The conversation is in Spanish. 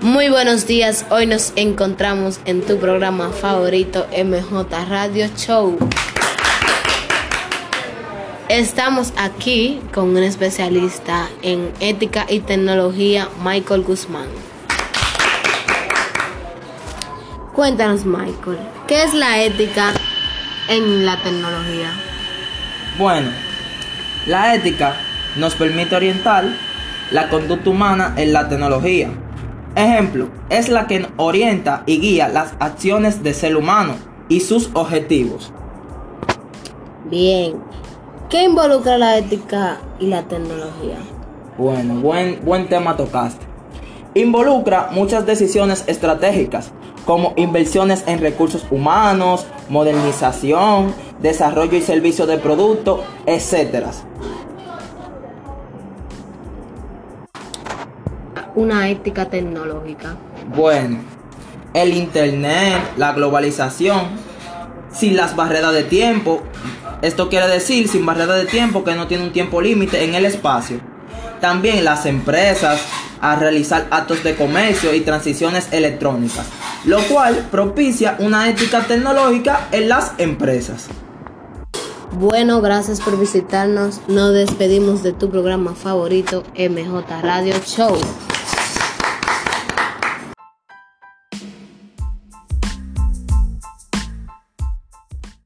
Muy buenos días, hoy nos encontramos en tu programa favorito MJ Radio Show. Estamos aquí con un especialista en ética y tecnología, Michael Guzmán. Cuéntanos, Michael, ¿qué es la ética en la tecnología? Bueno, la ética nos permite orientar la conducta humana en la tecnología. Ejemplo, es la que orienta y guía las acciones del ser humano y sus objetivos. Bien, ¿qué involucra la ética y la tecnología? Bueno, buen, buen tema tocaste. Involucra muchas decisiones estratégicas, como inversiones en recursos humanos, modernización, desarrollo y servicio de productos, etc. Una ética tecnológica. Bueno, el Internet, la globalización, sin las barreras de tiempo. Esto quiere decir sin barreras de tiempo que no tiene un tiempo límite en el espacio. También las empresas a realizar actos de comercio y transiciones electrónicas, lo cual propicia una ética tecnológica en las empresas. Bueno, gracias por visitarnos. Nos despedimos de tu programa favorito, MJ Radio Show.